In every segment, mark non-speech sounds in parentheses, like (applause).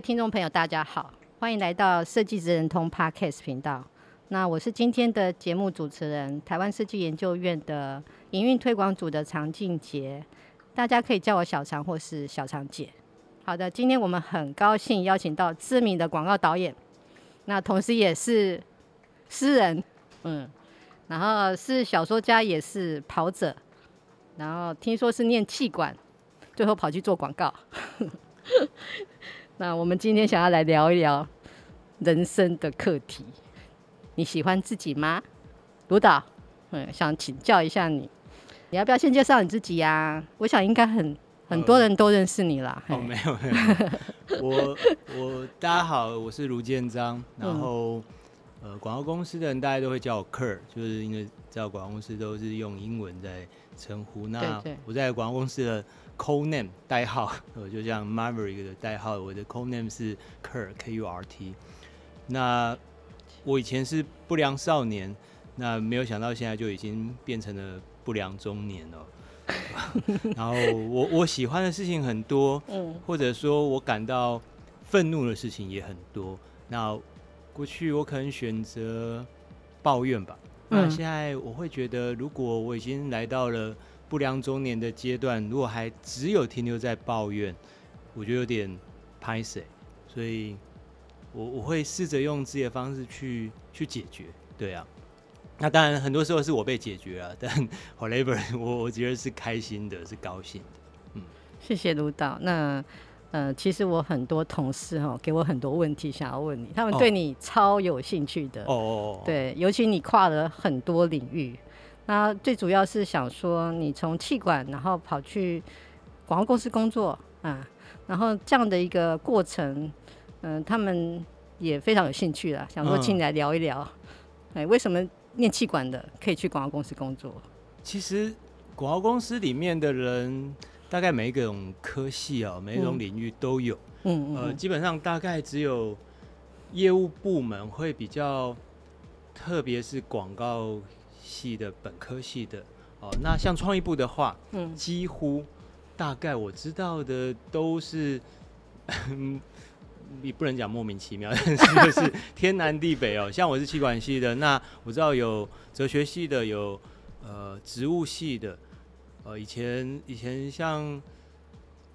听众朋友，大家好，欢迎来到设计职人通 Podcast 频道。那我是今天的节目主持人，台湾设计研究院的营运推广组的常静杰，大家可以叫我小常或是小常姐。好的，今天我们很高兴邀请到知名的广告导演，那同时也是诗人，嗯，然后是小说家，也是跑者，然后听说是念气管，最后跑去做广告。那我们今天想要来聊一聊人生的课题。你喜欢自己吗，卢导？嗯，想请教一下你，你要不要先介绍你自己呀、啊？我想应该很很多人都认识你啦。哦，没有没有，(laughs) 我我大家好，我是卢建章。然后、嗯、呃，广告公司的人大家都会叫我 Kurt，就是因为在广告公司都是用英文在称呼。那我在广告公司的。Code name 代号，(laughs) 我就像 Maverick 的代号，我的 Code name 是 Kurt K U R T。那我以前是不良少年，那没有想到现在就已经变成了不良中年了。(laughs) 然后我我喜欢的事情很多，或者说我感到愤怒的事情也很多。那过去我可能选择抱怨吧，那现在我会觉得，如果我已经来到了。不良中年的阶段，如果还只有停留在抱怨，我觉得有点拍谁，所以我我会试着用自己的方式去去解决。对啊，那当然很多时候是我被解决了，但 (laughs) whatever，我我觉得是开心的，是高兴的。嗯，谢谢卢导。那呃，其实我很多同事哈，给我很多问题想要问你，他们对你超有兴趣的。哦哦哦。对，尤其你跨了很多领域。那最主要是想说，你从气管，然后跑去广告公司工作啊，然后这样的一个过程，嗯、呃，他们也非常有兴趣了，想说请你来聊一聊，哎、嗯，为什么念气管的可以去广告公司工作？其实广告公司里面的人，大概每一种科系啊，每一种领域都有，嗯，呃，基本上大概只有业务部门会比较，特别是广告。系的本科系的哦，那像创意部的话，嗯，几乎大概我知道的都是，你 (laughs) 不能讲莫名其妙，(laughs) 但是就是天南地北哦。(laughs) 像我是企管系的，那我知道有哲学系的，有呃植物系的，呃以前以前像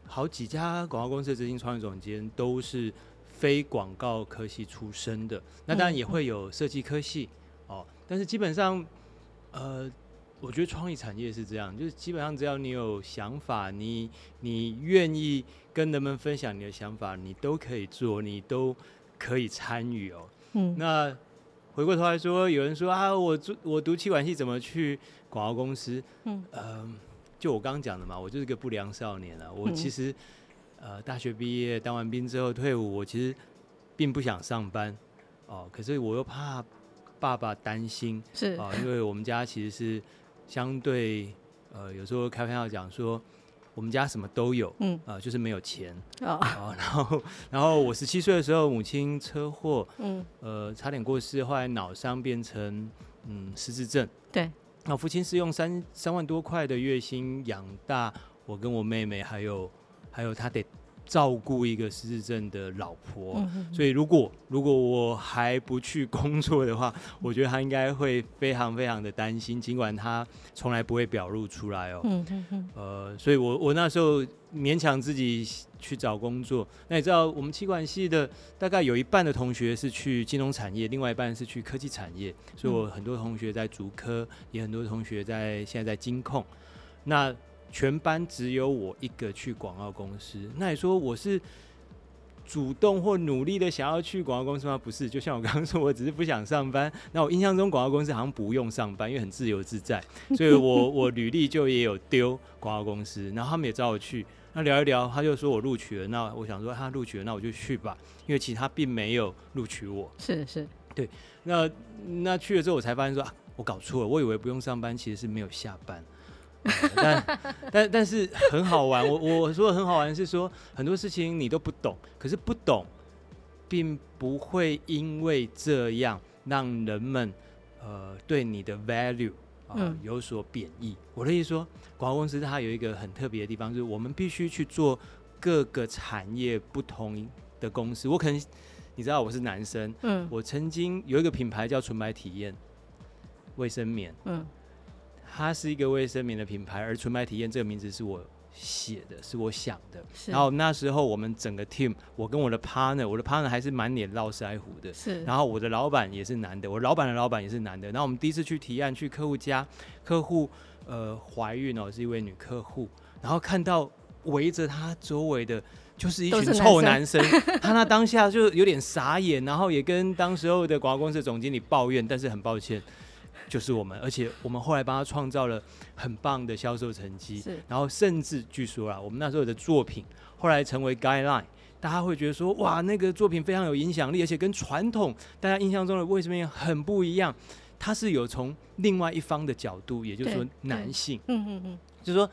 好几家广告公司的执行创意总监都是非广告科系出身的，那当然也会有设计科系哦，但是基本上。呃，我觉得创意产业是这样，就是基本上只要你有想法，你你愿意跟人们分享你的想法，你都可以做，你都可以参与哦。嗯，那回过头来说，有人说啊，我做我读气管系怎么去广告公司？嗯，呃，就我刚刚讲的嘛，我就是个不良少年啊。我其实呃大学毕业当完兵之后退伍，我其实并不想上班哦，可是我又怕。爸爸担心是啊、呃，因为我们家其实是相对呃，有时候开玩笑讲说，我们家什么都有，嗯啊、呃，就是没有钱啊、哦呃。然后，(laughs) 然后我十七岁的时候，母亲车祸，嗯，呃，差点过世，后来脑伤变成嗯失智症。对，那父亲是用三三万多块的月薪养大我跟我妹妹，还有还有他得。照顾一个失智症的老婆，嗯、哼哼，所以如果如果我还不去工作的话，(laughs) 我觉得他应该会非常非常的担心，尽管他从来不会表露出来哦。嗯哼哼，呃，所以我我那时候勉强自己去找工作。那你知道，我们气管系的大概有一半的同学是去金融产业，另外一半是去科技产业，所以我很多同学在竹科，也很多同学在现在在金控。那全班只有我一个去广告公司，那你说我是主动或努力的想要去广告公司吗？不是，就像我刚刚说，我只是不想上班。那我印象中广告公司好像不用上班，因为很自由自在，所以我 (laughs) 我履历就也有丢广告公司，然后他们也找我去。那聊一聊，他就说我录取了。那我想说他录取了，那我就去吧，因为其实他并没有录取我。是是，对。那那去了之后，我才发现说啊，我搞错了，我以为不用上班，其实是没有下班。嗯、但但但是很好玩。我我说的很好玩是说很多事情你都不懂，可是不懂，并不会因为这样让人们呃对你的 value 啊、呃、有所贬义。嗯、我的意思说，广告公司它有一个很特别的地方，就是我们必须去做各个产业不同的公司。我可能你知道我是男生，嗯，我曾经有一个品牌叫纯白体验卫生棉，嗯。它是一个卫生棉的品牌，而纯白体验这个名字是我写的，是我想的。然后那时候我们整个 team，我跟我的 partner，我的 partner 还是满脸络腮胡的。是。然后我的老板也是男的，我老板的老板也是男的。然后我们第一次去提案，去客户家，客户呃怀孕哦，是一位女客户。然后看到围着她周围的，就是一群臭男生。男生他那当下就有点傻眼，然后也跟当时候的广告公司总经理抱怨，但是很抱歉。就是我们，而且我们后来帮他创造了很棒的销售成绩，是。然后甚至据说啊，我们那时候的作品后来成为 guideline，大家会觉得说，哇，那个作品非常有影响力，而且跟传统大家印象中的卫生棉很不一样，它是有从另外一方的角度，也就是说男性，嗯嗯嗯，就是说，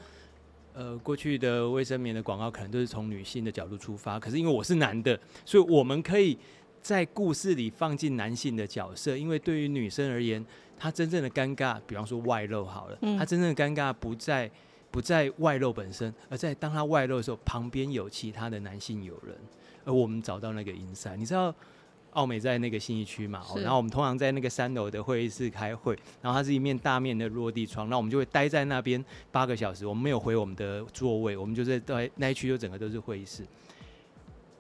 呃，过去的卫生棉的广告可能都是从女性的角度出发，可是因为我是男的，所以我们可以在故事里放进男性的角色，因为对于女生而言。他真正的尴尬，比方说外露好了，他真正的尴尬不在不在外露本身，而在当他外露的时候，旁边有其他的男性友人，而我们找到那个 insight。你知道奥美在那个信义区嘛？哦然后我们通常在那个三楼的会议室开会，然后它是一面大面的落地窗，那我们就会待在那边八个小时，我们没有回我们的座位，我们就在在那一区就整个都是会议室。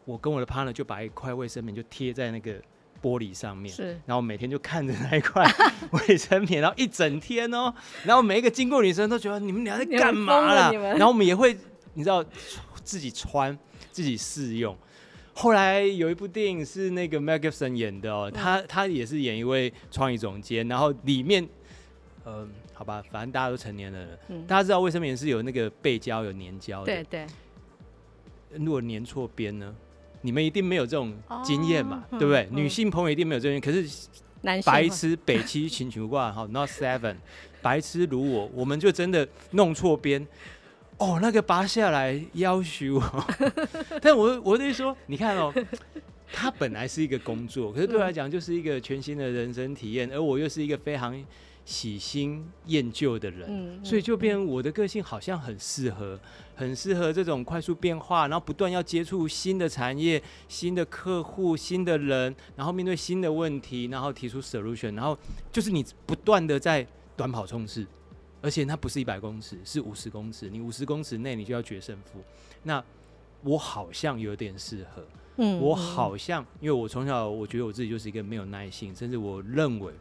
我跟我的 partner 就把一块卫生棉就贴在那个。玻璃上面，是，然后每天就看着那一块 (laughs) 卫生棉，然后一整天哦，然后每一个经过女生都觉得你们俩在干嘛啦？然后我们也会，你知道，自己穿，自己试用。后来有一部电影是那个 Mel Gibson 演的哦，他他也是演一位创意总监，然后里面，嗯、呃，好吧，反正大家都成年人了，嗯、大家知道卫生棉是有那个背胶有粘胶的，对对，如果粘错边呢？你们一定没有这种经验嘛，哦、对不对？嗯、女性朋友一定没有这种，可是白痴北七请求挂好，not seven，白痴如我，我们就真的弄错边，哦，那个拔下来要求我，(laughs) 但我我得说，你看哦，它本来是一个工作，可是对我来讲就是一个全新的人生体验，而我又是一个非常。喜新厌旧的人，所以就变我的个性好像很适合，很适合这种快速变化，然后不断要接触新的产业、新的客户、新的人，然后面对新的问题，然后提出 solution，然后就是你不断的在短跑冲刺，而且它不是一百公尺，是五十公尺，你五十公尺内你就要决胜负。那我好像有点适合，嗯，我好像因为我从小我觉得我自己就是一个没有耐性，甚至我认为。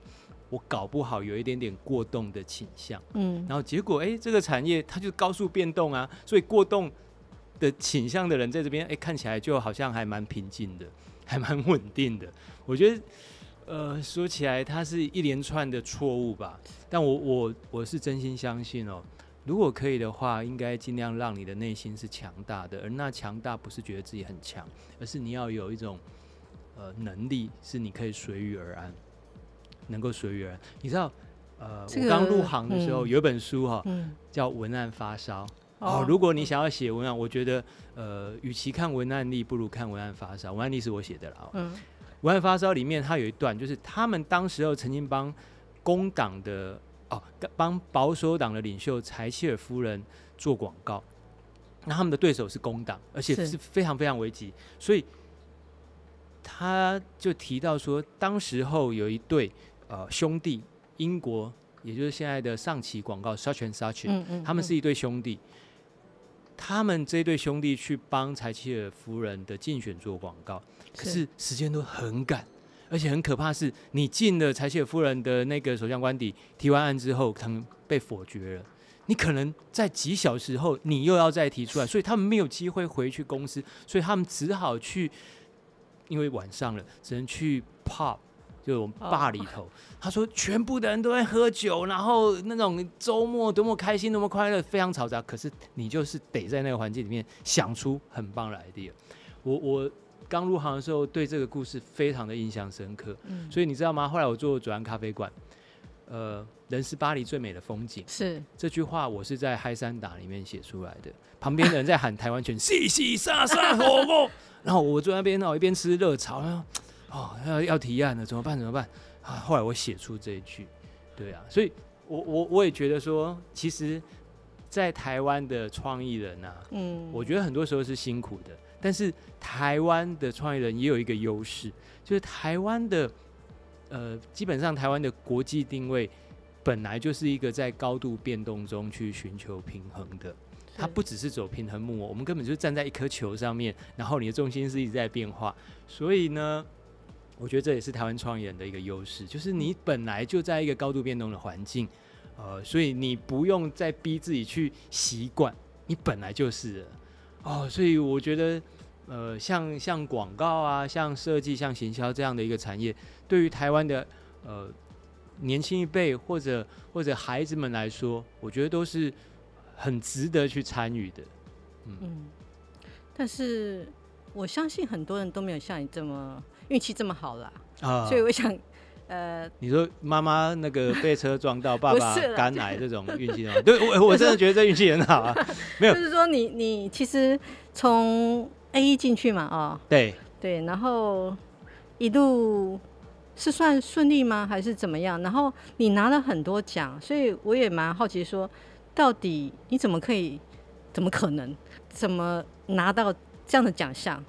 我搞不好有一点点过动的倾向，嗯，然后结果哎、欸，这个产业它就高速变动啊，所以过动的倾向的人在这边哎、欸，看起来就好像还蛮平静的，(laughs) 还蛮稳定的。我觉得，呃，说起来它是一连串的错误吧，但我我我是真心相信哦，如果可以的话，应该尽量让你的内心是强大的，而那强大不是觉得自己很强，而是你要有一种呃能力，是你可以随遇而安。能够随缘，你知道，呃，这个、我刚入行的时候、嗯、有一本书哈、哦，嗯、叫《文案发烧》哦。如果你想要写文案，我觉得，呃，与其看文案力，不如看文案发烧。文案力是我写的了。嗯，文案发烧里面它有一段，就是他们当时候曾经帮工党的哦，帮保守党的领袖柴契尔夫人做广告，那他们的对手是工党，而且是非常非常危急，所以他就提到说，当时候有一对。呃，兄弟，英国，也就是现在的上期广告，Saatchi and 嗯，他们是一对兄弟。他们这对兄弟去帮柴契尔夫人的竞选做广告，可是时间都很赶，而且很可怕是，你进了柴契尔夫人的那个首相官邸，提完案之后，可能被否决了。你可能在几小时后，你又要再提出来，(laughs) 所以他们没有机会回去公司，所以他们只好去，因为晚上了，只能去 pub。就是我们坝里头。他说全部的人都在喝酒，然后那种周末多么开心，多么快乐，非常嘈杂。可是你就是得在那个环境里面想出很棒的 idea。我我刚入行的时候对这个故事非常的印象深刻。嗯，所以你知道吗？后来我做左岸咖啡馆。呃，人是巴黎最美的风景。是这句话，我是在嗨三打里面写出来的。旁边的人在喊台湾拳，(laughs) 嘻嘻沙沙火锅。然后我坐在那边呢，我一边吃热炒，然后哦，要要提案了，怎么办？怎么办？啊，后来我写出这一句，对啊，所以我我我也觉得说，其实，在台湾的创意人啊，嗯，我觉得很多时候是辛苦的，但是台湾的创意人也有一个优势，就是台湾的。呃，基本上台湾的国际定位本来就是一个在高度变动中去寻求平衡的，它不只是走平衡木偶，我们根本就是站在一颗球上面，然后你的重心是一直在变化，所以呢，我觉得这也是台湾创业人的一个优势，就是你本来就在一个高度变动的环境，呃，所以你不用再逼自己去习惯，你本来就是了哦，所以我觉得。呃，像像广告啊，像设计、像行销这样的一个产业，对于台湾的呃年轻一辈或者或者孩子们来说，我觉得都是很值得去参与的。嗯，嗯，但是我相信很多人都没有像你这么运气这么好啦。啊，所以我想，呃，你说妈妈那个被车撞到，爸爸肝癌这种运气吗？对，我我真的觉得这运气很好啊。没有，就是说你你其实从 A 一进去嘛，哦，对对，然后一路是算顺利吗？还是怎么样？然后你拿了很多奖，所以我也蛮好奇说，说到底你怎么可以？怎么可能？怎么拿到这样的奖项？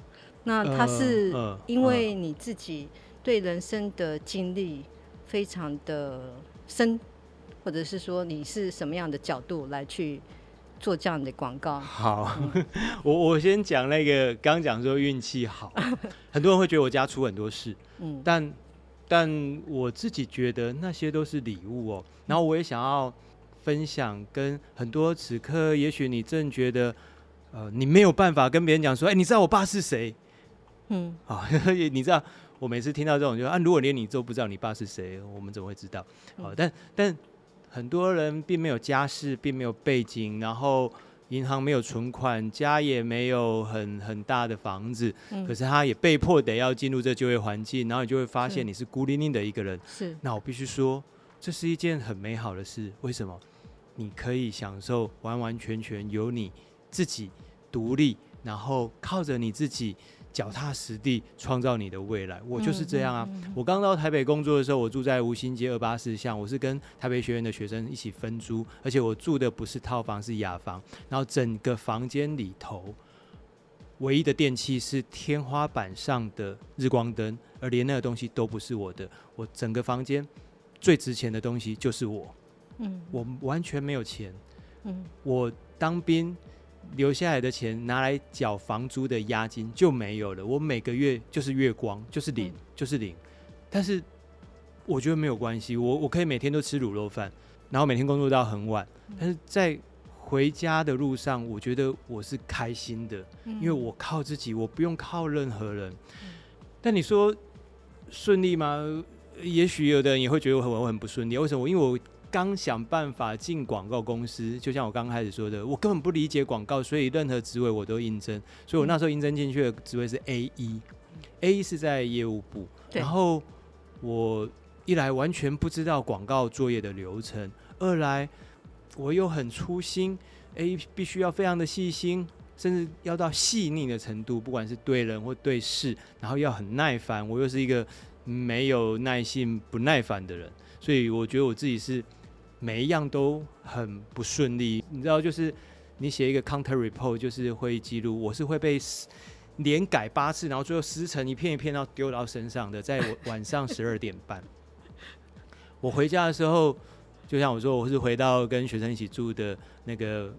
那他是因为你自己对人生的经历非常的深，或者是说你是什么样的角度来去？做这样的广告好，嗯、我我先讲那个刚讲说运气好，(laughs) 很多人会觉得我家出很多事，嗯，但但我自己觉得那些都是礼物哦。然后我也想要分享，跟很多此刻也许你正觉得呃你没有办法跟别人讲说，哎、欸，你知道我爸是谁？嗯，啊，(laughs) 你知道我每次听到这种就啊，如果连你都不知道你爸是谁，我们怎么会知道？好，但但。很多人并没有家世，并没有背景，然后银行没有存款，家也没有很很大的房子，嗯、可是他也被迫得要进入这就业环境，然后你就会发现你是孤零零的一个人。是，那我必须说，这是一件很美好的事。为什么？你可以享受完完全全由你自己独立，然后靠着你自己。脚踏实地创造你的未来，我就是这样啊！嗯嗯嗯、我刚到台北工作的时候，我住在吴兴街二八四巷，我是跟台北学院的学生一起分租，而且我住的不是套房，是雅房。然后整个房间里头，唯一的电器是天花板上的日光灯，而连那个东西都不是我的。我整个房间最值钱的东西就是我，嗯，我完全没有钱，嗯，我当兵。留下来的钱拿来缴房租的押金就没有了，我每个月就是月光，就是零，就是零。但是我觉得没有关系，我我可以每天都吃卤肉饭，然后每天工作到很晚。但是在回家的路上，我觉得我是开心的，因为我靠自己，我不用靠任何人。但你说顺利吗？也许有的人也会觉得我很我很不顺利。为什么？因为我。刚想办法进广告公司，就像我刚开始说的，我根本不理解广告，所以任何职位我都应征。所以我那时候应征进去的职位是 A 一，A 一是在业务部。然后我一来完全不知道广告作业的流程，二来我又很粗心，A 必须要非常的细心，甚至要到细腻的程度，不管是对人或对事，然后要很耐烦。我又是一个没有耐性、不耐烦的人，所以我觉得我自己是。每一样都很不顺利，你知道，就是你写一个 counter report，就是会议记录，我是会被连改八次，然后最后撕成一片一片，然后丢到身上的。在晚上十二点半，(laughs) 我回家的时候，就像我说，我是回到跟学生一起住的那个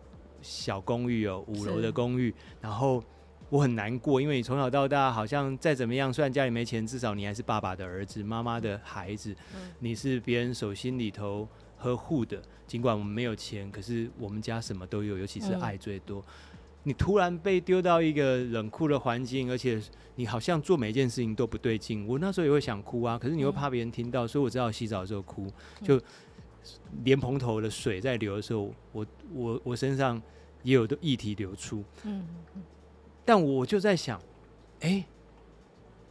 小公寓哦，五楼的公寓，然后我很难过，因为你从小到大好像再怎么样，虽然家里没钱，至少你还是爸爸的儿子，妈妈的孩子，你是别人手心里头。呵护的，尽管我们没有钱，可是我们家什么都有，尤其是爱最多。嗯、你突然被丢到一个冷酷的环境，而且你好像做每一件事情都不对劲。我那时候也会想哭啊，可是你又怕别人听到，嗯、所以我只好洗澡的时候哭，就莲蓬头的水在流的时候，我我我身上也有的液体流出。嗯，但我就在想，哎、欸，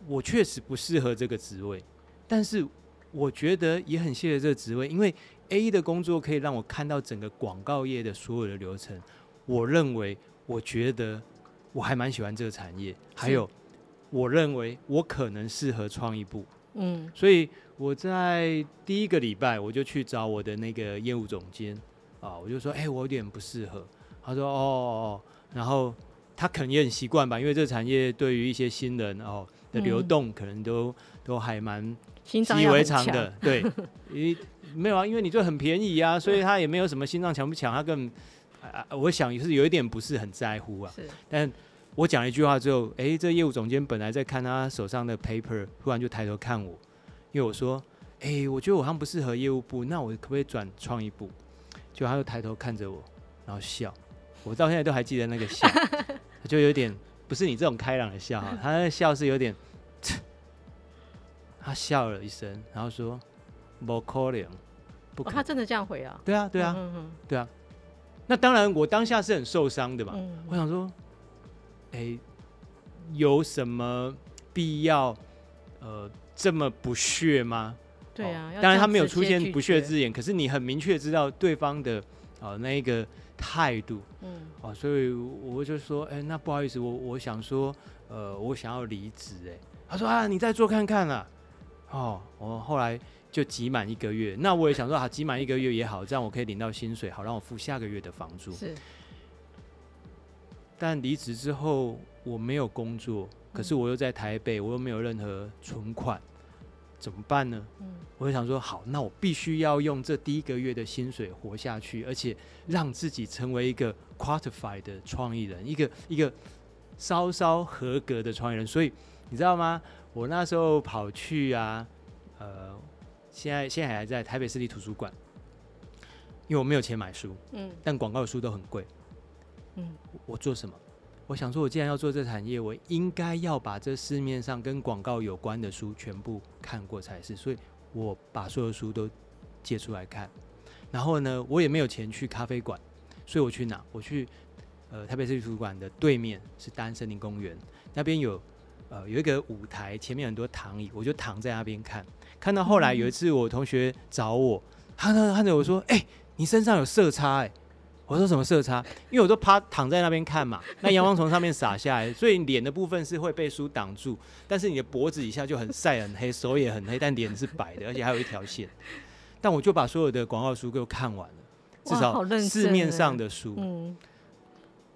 我确实不适合这个职位，但是我觉得也很谢谢这个职位，因为 A 的工作可以让我看到整个广告业的所有的流程。我认为。我觉得我还蛮喜欢这个产业，还有我认为我可能适合创意部，嗯，所以我在第一个礼拜我就去找我的那个业务总监啊，我就说，哎，我有点不适合。他说，哦哦，然后他可能也很习惯吧，因为这个产业对于一些新人哦的流动，可能都都还蛮习以为常的，对，(laughs) 你没有啊，因为你就很便宜啊，所以他也没有什么心脏强不强，他更。啊，我想也是有一点不是很在乎啊。是。但我讲了一句话之后，哎、欸，这业务总监本来在看他手上的 paper，突然就抬头看我，因为我说，哎、欸，我觉得我好像不适合业务部，那我可不可以转创意部？就他就抬头看着我，然后笑。我到现在都还记得那个笑，(laughs) 就有点不是你这种开朗的笑啊，他那个笑是有点，他笑了一声，然后说，不可能，不可能。哦，他真的这样回啊？对啊，对啊，嗯嗯对啊。那当然，我当下是很受伤的嘛。嗯、我想说，哎、欸，有什么必要呃这么不屑吗？对啊，当然他没有出现不屑字眼，可是你很明确知道对方的啊、呃、那一个态度。嗯。哦，所以我就说，哎、欸，那不好意思，我我想说，呃，我想要离职。哎，他说啊，你再做看看啦。哦，我后来。就挤满一个月，那我也想说啊，挤满一个月也好，这样我可以领到薪水，好让我付下个月的房租。是。但离职之后我没有工作，可是我又在台北，我又没有任何存款，怎么办呢？嗯。我就想说，好，那我必须要用这第一个月的薪水活下去，而且让自己成为一个 qualified 的创意人，一个一个稍稍合格的创意人。所以你知道吗？我那时候跑去啊，呃。现在现在还在台北市立图书馆，因为我没有钱买书，嗯，但广告的书都很贵，嗯，我做什么？我想说，我既然要做这产业，我应该要把这市面上跟广告有关的书全部看过才是，所以我把所有书都借出来看。然后呢，我也没有钱去咖啡馆，所以我去哪？我去呃台北市立图书馆的对面是大安森林公园，那边有呃有一个舞台，前面很多躺椅，我就躺在那边看。看到后来有一次，我同学找我，他他看着我说：“哎、欸，你身上有色差哎、欸。”我说：“什么色差？”因为我都趴躺在那边看嘛，那阳光从上面洒下来，所以脸的部分是会被书挡住，但是你的脖子以下就很晒很黑，手也很黑，但脸是白的，而且还有一条线。(laughs) 但我就把所有的广告书给我看完了，至少市面上的书。嗯。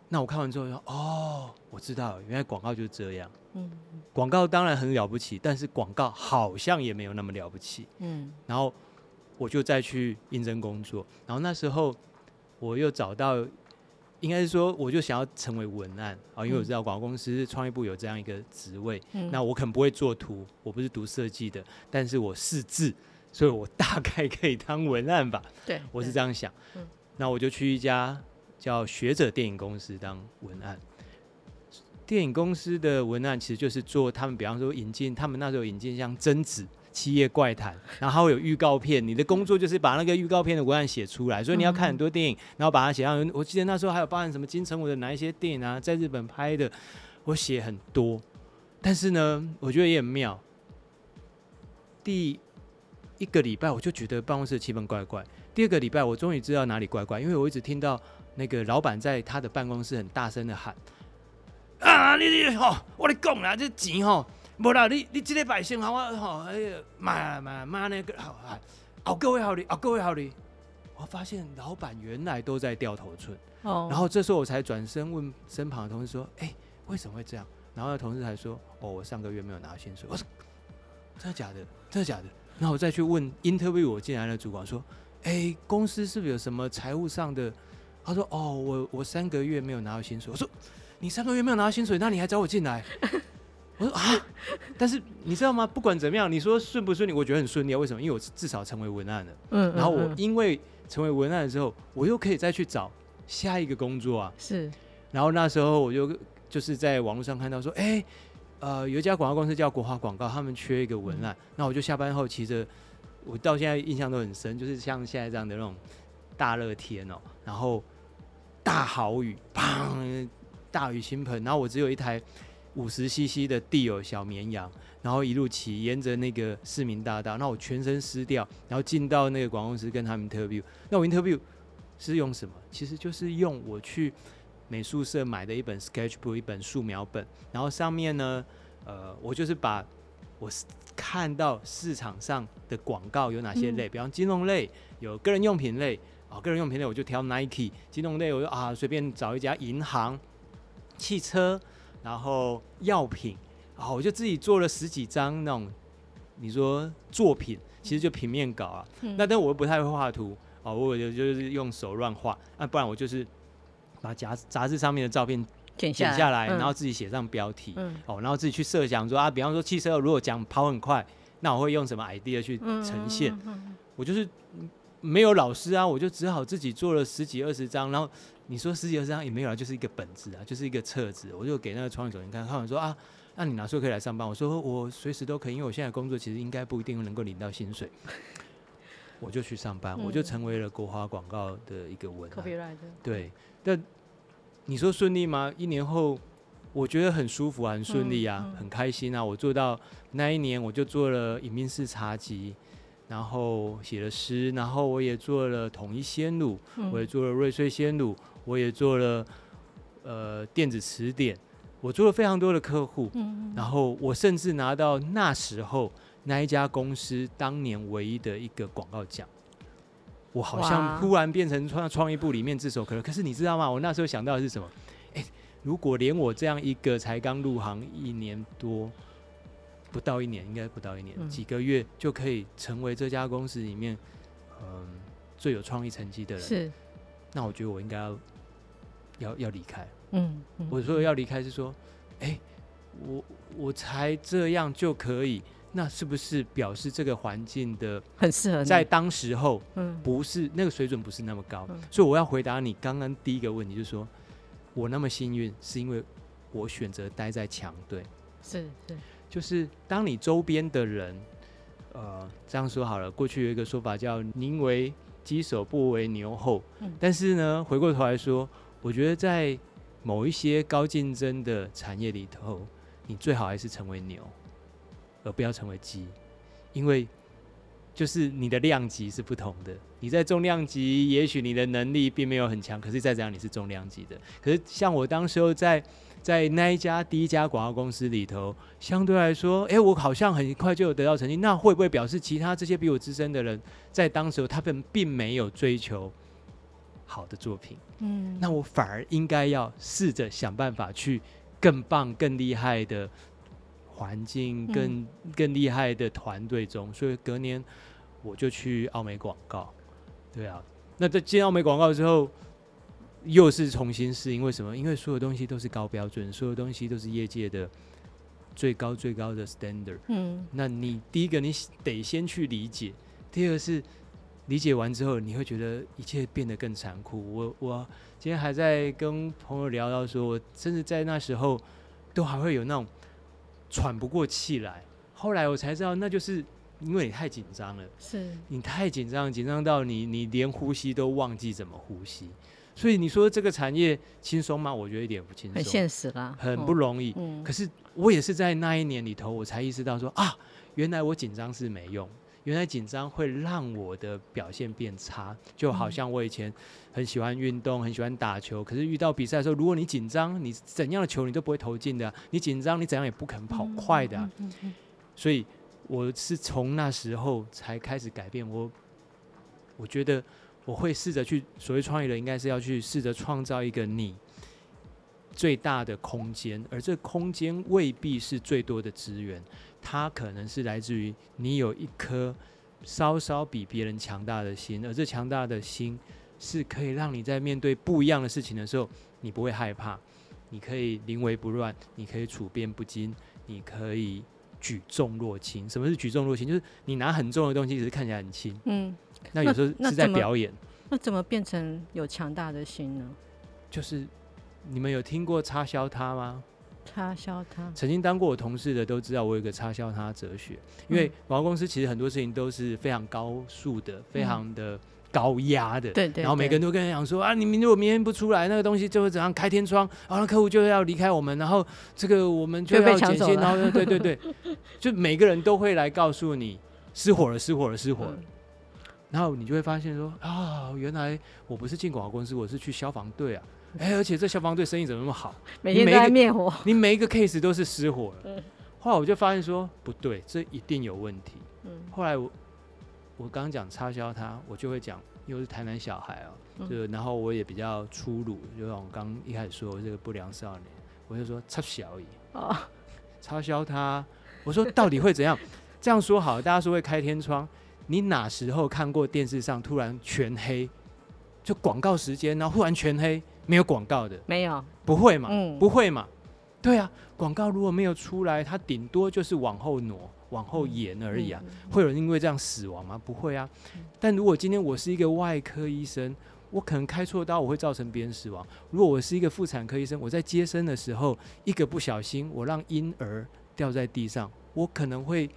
那我看完之后说：“哦，我知道，原来广告就是这样。”嗯，广告当然很了不起，但是广告好像也没有那么了不起。嗯，然后我就再去应征工作，然后那时候我又找到，应该是说我就想要成为文案啊，因为我知道广告公司创意部有这样一个职位。嗯，那我可能不会做图，我不是读设计的，但是我识字，所以我大概可以当文案吧。(laughs) 对，我是这样想。嗯，那我就去一家叫学者电影公司当文案。电影公司的文案其实就是做他们，比方说引进，他们那时候引进像贞子《七夜怪谈》，然后会有预告片。你的工作就是把那个预告片的文案写出来，所以你要看很多电影，然后把它写上。我记得那时候还有包含什么金城武的哪一些电影啊，在日本拍的，我写很多。但是呢，我觉得也很妙。第一个礼拜我就觉得办公室气氛怪怪，第二个礼拜我终于知道哪里怪怪，因为我一直听到那个老板在他的办公室很大声的喊。啊！你你吼，我跟你讲啦，这钱吼，无啦，你你这个百姓吼，我吼，哎呀，妈妈妈那个好啊，好各位好哩，好各位好哩。我发现老板原来都在掉头寸，哦，然后这时候我才转身问身旁的同事说：“哎、欸，为什么会这样？”然后同事还说：“哦，我上个月没有拿到薪水。”我说：“真的假的？真的假的？”然后我再去问 interview 我进来的主管说：“哎、公司是不是有什么财务上的？”他说：“哦，我我三个月没有拿到薪水。”我说。你三个月没有拿到薪水，那你还找我进来？(laughs) 我说啊，但是你知道吗？不管怎么样，你说顺不顺利？我觉得很顺利啊。为什么？因为我至少成为文案了。嗯，然后我因为成为文案之后，我又可以再去找下一个工作啊。是。然后那时候我就就是在网络上看到说，哎、欸，呃，有一家广告公司叫国华广告，他们缺一个文案，那、嗯、我就下班后骑着，我到现在印象都很深，就是像现在这样的那种大热天哦、喔，然后大豪雨，砰，大雨倾盆，然后我只有一台五十 CC 的地友小绵羊。然后一路骑，沿着那个市民大道，那我全身湿掉，然后进到那个广告公司跟他们 interview。那我 interview 是用什么？其实就是用我去美术社买的一本 sketchbook，一本素描本。然后上面呢，呃，我就是把我看到市场上的广告有哪些类，嗯、比方金融类，有个人用品类啊，个人用品类我就挑 Nike，金融类我就啊随便找一家银行、汽车，然后药品。好，我就自己做了十几张那种，你说作品，其实就平面稿啊。嗯、那但我又不太会画图，哦，我就就是用手乱画。那、啊、不然我就是把杂杂志上面的照片剪下来，下来嗯、然后自己写上标题。嗯、哦，然后自己去设想说啊，比方说汽车如果讲跑很快，那我会用什么 idea 去呈现？我就是没有老师啊，我就只好自己做了十几二十张。然后你说十几二十张也没有啊，就是一个本子啊，就是一个册子。我就给那个创意总监看，看完说啊。那你哪时候可以来上班？我说我随时都可以，因为我现在工作其实应该不一定能够领到薪水，我就去上班，嗯、我就成为了国华广告的一个文案。对，但你说顺利吗？一年后，我觉得很舒服啊，很顺利啊，嗯嗯、很开心啊。我做到那一年，我就做了饮宾式茶集，然后写了诗，然后我也做了统一鲜乳，嗯、我也做了瑞穗鲜乳，我也做了呃电子词典。我做了非常多的客户，嗯、然后我甚至拿到那时候那一家公司当年唯一的一个广告奖。我好像突然变成创创意部里面炙手可热。可是你知道吗？我那时候想到的是什么？诶，如果连我这样一个才刚入行一年多，不到一年，应该不到一年，嗯、几个月就可以成为这家公司里面嗯最有创意成绩的人，是。那我觉得我应该要要要离开。嗯，嗯，我说要离开是说，哎、欸，我我才这样就可以，那是不是表示这个环境的很适合？在当时候，嗯，不是那个水准不是那么高，嗯、所以我要回答你刚刚第一个问题，就是说我那么幸运，是因为我选择待在强队，是是，就是当你周边的人，呃，这样说好了，过去有一个说法叫宁为鸡首不为牛后，嗯、但是呢，回过头来说，我觉得在某一些高竞争的产业里头，你最好还是成为牛，而不要成为鸡，因为就是你的量级是不同的。你在重量级，也许你的能力并没有很强，可是再怎样你是重量级的。可是像我当时候在在那一家第一家广告公司里头，相对来说，哎，我好像很快就有得到成绩，那会不会表示其他这些比我资深的人，在当时候他们并没有追求？好的作品，嗯，那我反而应该要试着想办法去更棒、更厉害的环境，更、嗯、更厉害的团队中。所以隔年我就去奥美广告，对啊。那在进奥美广告之后，又是重新适应。为什么？因为所有东西都是高标准，所有东西都是业界的最高最高的 standard。嗯，那你第一个你得先去理解，第二个是。理解完之后，你会觉得一切变得更残酷。我我今天还在跟朋友聊到说，我甚至在那时候都还会有那种喘不过气来。后来我才知道，那就是因为你太紧张了，是你太紧张，紧张到你你连呼吸都忘记怎么呼吸。所以你说这个产业轻松吗？我觉得一点不轻松，很现实啦，很不容易。嗯，可是我也是在那一年里头，我才意识到说啊，原来我紧张是没用。原来紧张会让我的表现变差，就好像我以前很喜欢运动，很喜欢打球，可是遇到比赛的时候，如果你紧张，你怎样的球你都不会投进的啊。你紧张，你怎样也不肯跑快的啊。所以我是从那时候才开始改变我。我觉得我会试着去，所谓创业的，应该是要去试着创造一个你最大的空间，而这空间未必是最多的资源。它可能是来自于你有一颗稍稍比别人强大的心，而这强大的心是可以让你在面对不一样的事情的时候，你不会害怕，你可以临危不乱，你可以处变不惊，你可以举重若轻。什么是举重若轻？就是你拿很重的东西，只是看起来很轻。嗯，那有时候是在表演。那怎么变成有强大的心呢？就是你们有听过插销他吗？插销他，曾经当过我同事的都知道，我有个插销他哲学。因为广告公司其实很多事情都是非常高速的，非常的高压的。对对。然后每个人都跟人讲说啊，你明如果明天不出来，那个东西就会怎样开天窗，然后客户就要离开我们，然后这个我们就要减薪，然后对对对，(laughs) 就每个人都会来告诉你失火了，失火了，失火了。然后你就会发现说啊，原来我不是进广告公司，我是去消防队啊。(laughs) 哎，而且这消防队生意怎么那么好？每天都在灭火，(laughs) 你每一个 case 都是失火了。后来我就发现说不对，这一定有问题。后来我我刚讲插销他，我就会讲，又是台南小孩啊，就然后我也比较粗鲁，就像我刚一开始说这个不良少年，我就说插销而已。哦，插销他，我说到底会怎样？这样说好，大家说会开天窗，你哪时候看过电视上突然全黑？就广告时间，然后忽然全黑。没有广告的，没有，不会嘛，嗯、不会嘛，对啊，广告如果没有出来，它顶多就是往后挪、往后延而已啊。嗯嗯、会有人因为这样死亡吗？不会啊。嗯、但如果今天我是一个外科医生，我可能开错刀，我会造成别人死亡。如果我是一个妇产科医生，我在接生的时候一个不小心，我让婴儿掉在地上，我可能会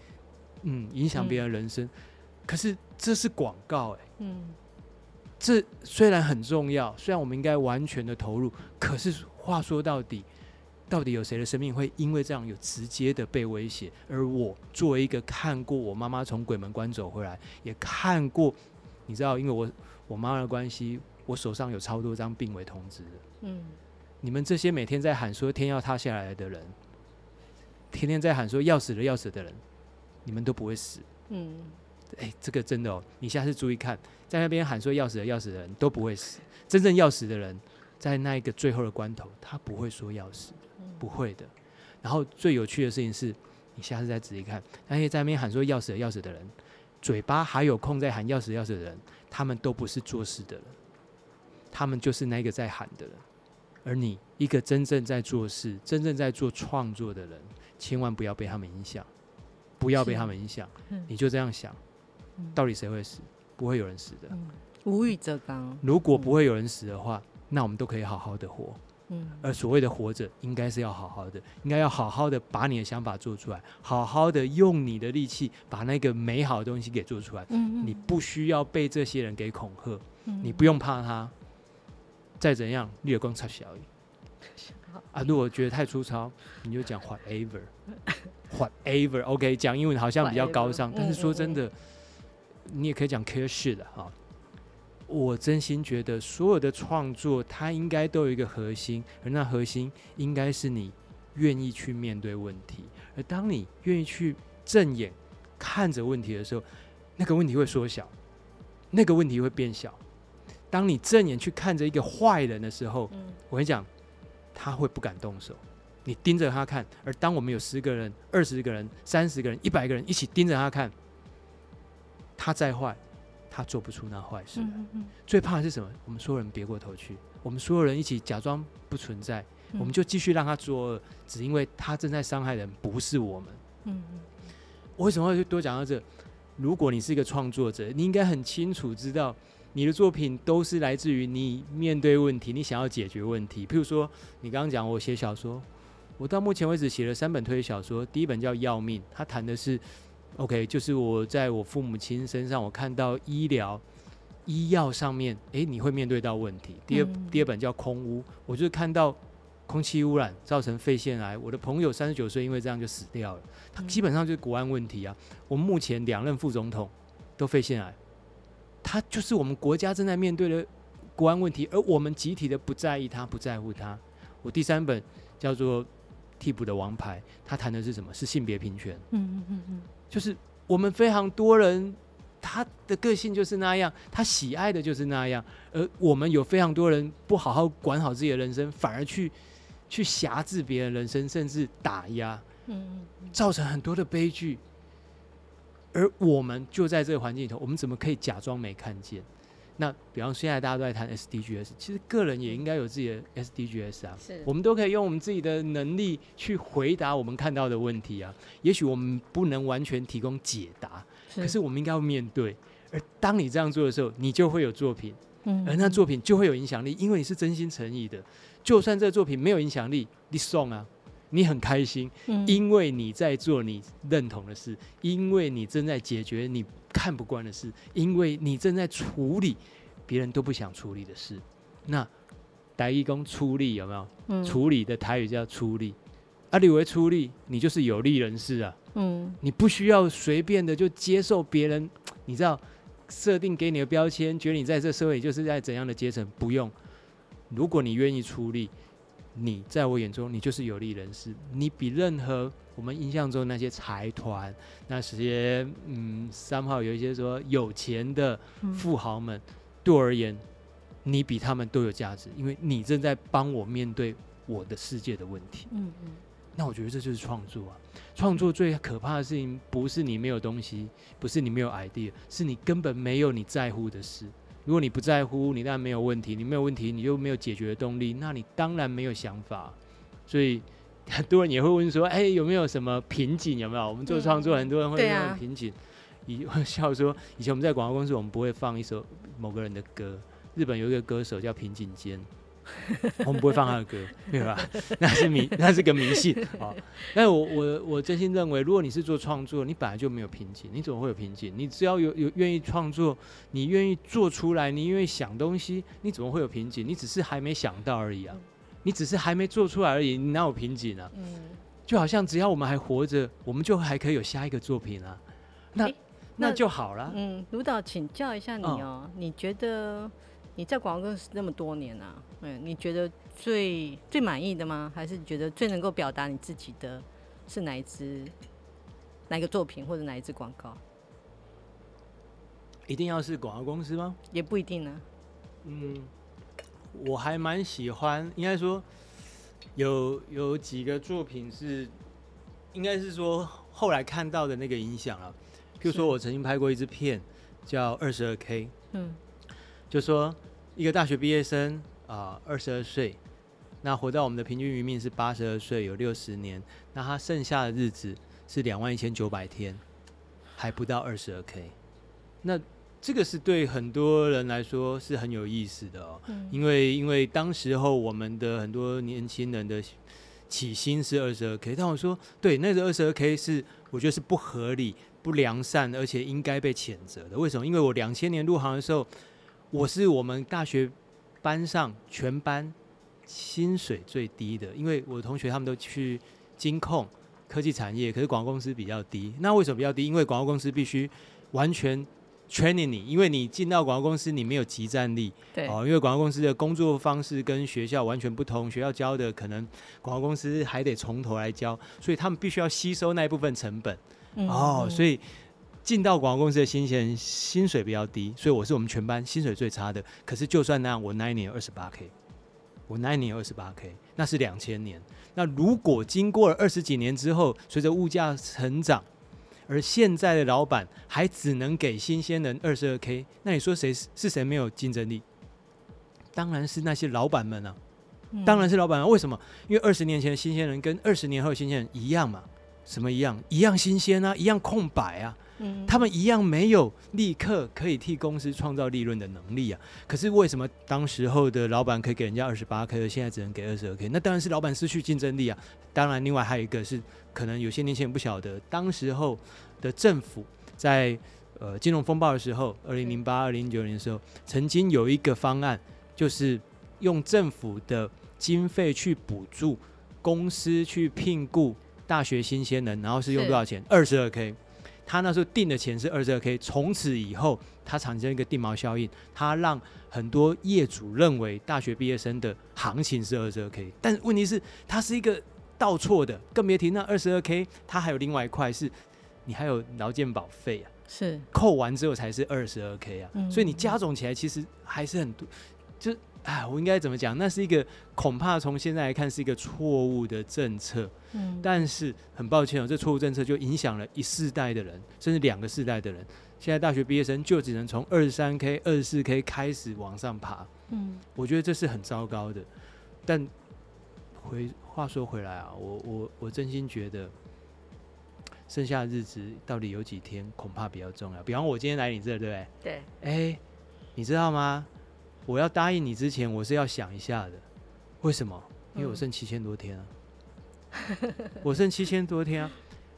嗯影响别人人生。嗯、可是这是广告哎、欸，嗯。这虽然很重要，虽然我们应该完全的投入，可是话说到底，到底有谁的生命会因为这样有直接的被威胁？而我作为一个看过我妈妈从鬼门关走回来，也看过，你知道，因为我我妈妈的关系，我手上有超多张病危通知的。嗯，你们这些每天在喊说天要塌下来的人，天天在喊说要死了要死的人，你们都不会死。嗯。哎，这个真的哦，你下次注意看，在那边喊说要死的要死的人都不会死，真正要死的人，在那一个最后的关头，他不会说要死，不会的。然后最有趣的事情是，你下次再仔细看，那些在那边喊说要死的要死的人，嘴巴还有空在喊要死要死的人，他们都不是做事的人，他们就是那个在喊的人。而你一个真正在做事、真正在做创作的人，千万不要被他们影响，不要被他们影响，你就这样想。到底谁会死？不会有人死的。嗯、无欲则刚。如果不会有人死的话，嗯、那我们都可以好好的活。嗯。而所谓的活着，应该是要好好的，应该要好好的把你的想法做出来，好好的用你的力气把那个美好的东西给做出来。嗯，嗯。你不需要被这些人给恐吓。嗯。你不用怕他。再怎样，你也光插小而已。啊，如果觉得太粗糙，你就讲 whatever。whatever。OK，讲英文好像比较高尚，但是说真的。你也可以讲 care shit 的哈，我真心觉得所有的创作它应该都有一个核心，而那核心应该是你愿意去面对问题，而当你愿意去正眼看着问题的时候，那个问题会缩小，那个问题会变小。当你正眼去看着一个坏人的时候，我跟你讲，他会不敢动手，你盯着他看。而当我们有十个人、二十个人、三十个人、一百个人一起盯着他看。他再坏，他做不出那坏事。嗯嗯嗯。最怕的是什么？我们所有人别过头去，我们所有人一起假装不存在，嗯、我们就继续让他作恶，只因为他正在伤害人，不是我们。嗯嗯。我为什么会多讲到这？如果你是一个创作者，你应该很清楚知道，你的作品都是来自于你面对问题，你想要解决问题。譬如说，你刚刚讲我写小说，我到目前为止写了三本推理小说，第一本叫《要命》，它谈的是。OK，就是我在我父母亲身上，我看到医疗、医药上面，诶，你会面对到问题。第二，嗯、第二本叫《空屋》，我就是看到空气污染造成肺腺癌，我的朋友三十九岁因为这样就死掉了。他基本上就是国安问题啊。我们目前两任副总统都肺腺癌，他就是我们国家正在面对的国安问题，而我们集体的不在意他，不在乎他。我第三本叫做《替补的王牌》，他谈的是什么？是性别平权。嗯嗯嗯嗯。就是我们非常多人，他的个性就是那样，他喜爱的就是那样，而我们有非常多人不好好管好自己的人生，反而去去辖制别人人生，甚至打压，嗯，造成很多的悲剧。而我们就在这个环境里头，我们怎么可以假装没看见？那比方现在大家都在谈 SDGs，其实个人也应该有自己的 SDGs 啊。是，我们都可以用我们自己的能力去回答我们看到的问题啊。也许我们不能完全提供解答，是，可是我们应该要面对。而当你这样做的时候，你就会有作品。嗯，而那作品就会有影响力，因为你是真心诚意的。就算这作品没有影响力，你送啊，你很开心，嗯，因为你在做你认同的事，因为你正在解决你看不惯的事，因为你正在处理别人都不想处理的事。那台语讲出力有没有？嗯，处理的台语叫出力。啊，你为出力，你就是有利人士啊。嗯，你不需要随便的就接受别人，你知道设定给你的标签，觉得你在这社会就是在怎样的阶层，不用。如果你愿意出力，你在我眼中你就是有利人士，你比任何我们印象中那些财团、那些嗯三号有一些说有钱的富豪们，嗯、对我而言，你比他们都有价值，因为你正在帮我面对我的世界的问题。嗯嗯。那我觉得这就是创作啊！创作最可怕的事情，不是你没有东西，不是你没有 idea，是你根本没有你在乎的事。如果你不在乎，你当然没有问题。你没有问题，你就没有解决的动力，那你当然没有想法。所以很多人也会问说：“哎、欸，有没有什么瓶颈？有没有？” (laughs) 我们做创作，很多人会问瓶颈。以、嗯啊、笑说，以前我们在广告公司，我们不会放一首某个人的歌。日本有一个歌手叫平井坚。(laughs) 我们不会放他的歌，对吧？(laughs) 那是迷，那是个迷信啊。但是我我我真心认为，如果你是做创作，你本来就没有瓶颈，你怎么会有瓶颈？你只要有有愿意创作，你愿意做出来，你愿意想东西，你怎么会有瓶颈？你只是还没想到而已啊，你只是还没做出来而已，你哪有瓶颈啊？嗯，就好像只要我们还活着，我们就还可以有下一个作品啊。那那，那就好了。嗯，卢导，请教一下你哦，哦你觉得？你在广告公司那么多年啊，嗯，你觉得最最满意的吗？还是觉得最能够表达你自己的是哪一支、哪一个作品或者哪一支广告？一定要是广告公司吗？也不一定呢、啊。嗯，我还蛮喜欢，应该说有有几个作品是，应该是说后来看到的那个影响了。譬如说我曾经拍过一支片叫《二十二 K》，嗯，就说。一个大学毕业生啊，二十二岁，那活到我们的平均余命是八十二岁，有六十年，那他剩下的日子是两万一千九百天，还不到二十二 K，那这个是对很多人来说是很有意思的哦，嗯、因为因为当时候我们的很多年轻人的起薪是二十二 K，但我说对，那个二十二 K 是我觉得是不合理、不良善，而且应该被谴责的。为什么？因为我两千年入行的时候。我是我们大学班上全班薪水最低的，因为我的同学他们都去金控、科技产业，可是广告公司比较低。那为什么比较低？因为广告公司必须完全 training 你，因为你进到广告公司你没有集战力。对。哦，因为广告公司的工作方式跟学校完全不同，学校教的可能广告公司还得从头来教，所以他们必须要吸收那一部分成本。嗯。哦，所以。进到广告公司的新鲜人薪水比较低，所以我是我们全班薪水最差的。可是就算那样，我那一年有二十八 K，我那一年有二十八 K，那是两千年。那如果经过了二十几年之后，随着物价成长，而现在的老板还只能给新鲜人二十二 K，那你说谁是谁没有竞争力？当然是那些老板们啊，当然是老板们。为什么？因为二十年前的新鲜人跟二十年后的新鲜人一样嘛？什么一样？一样新鲜啊，一样空白啊。他们一样没有立刻可以替公司创造利润的能力啊。可是为什么当时候的老板可以给人家二十八 K，现在只能给二十二 K？那当然是老板失去竞争力啊。当然，另外还有一个是，可能有些年轻人不晓得，当时候的政府在呃金融风暴的时候，二零零八、二零零九年的时候，曾经有一个方案，就是用政府的经费去补助公司去聘雇大学新鲜人，然后是用多少钱？二十二 K。他那时候定的钱是二十二 K，从此以后他产生一个定锚效应，他让很多业主认为大学毕业生的行情是二十二 K，但问题是它是一个倒错的，更别提那二十二 K，它还有另外一块是，你还有劳健保费啊，是扣完之后才是二十二 K 啊，嗯、所以你加总起来其实还是很多，就。哎，我应该怎么讲？那是一个恐怕从现在来看是一个错误的政策。嗯，但是很抱歉哦，这错误政策就影响了一世代的人，甚至两个世代的人。现在大学毕业生就只能从二十三 K、二十四 K 开始往上爬。嗯，我觉得这是很糟糕的。但回话说回来啊，我我我真心觉得，剩下的日子到底有几天，恐怕比较重要。比方我今天来你这，对不对？对。哎，你知道吗？我要答应你之前，我是要想一下的。为什么？因为我剩七千多天啊，嗯、(laughs) 我剩七千多天啊。